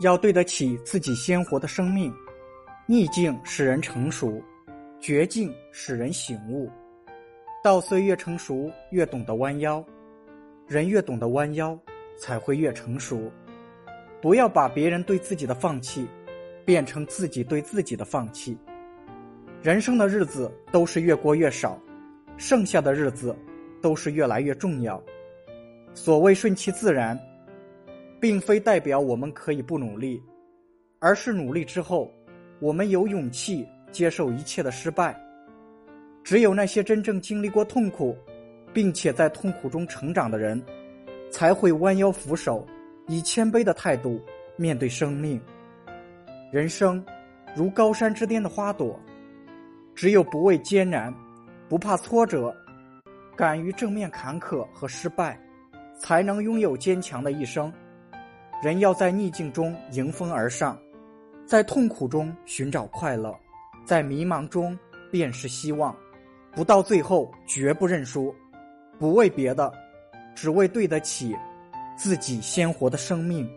要对得起自己鲜活的生命。逆境使人成熟，绝境使人醒悟。稻穗越成熟，越懂得弯腰；人越懂得弯腰，才会越成熟。不要把别人对自己的放弃，变成自己对自己的放弃。人生的日子都是越过越少，剩下的日子都是越来越重要。所谓顺其自然，并非代表我们可以不努力，而是努力之后。我们有勇气接受一切的失败。只有那些真正经历过痛苦，并且在痛苦中成长的人，才会弯腰俯首，以谦卑的态度面对生命。人生如高山之巅的花朵，只有不畏艰难，不怕挫折，敢于正面坎坷和失败，才能拥有坚强的一生。人要在逆境中迎风而上。在痛苦中寻找快乐，在迷茫中便是希望，不到最后绝不认输，不为别的，只为对得起自己鲜活的生命。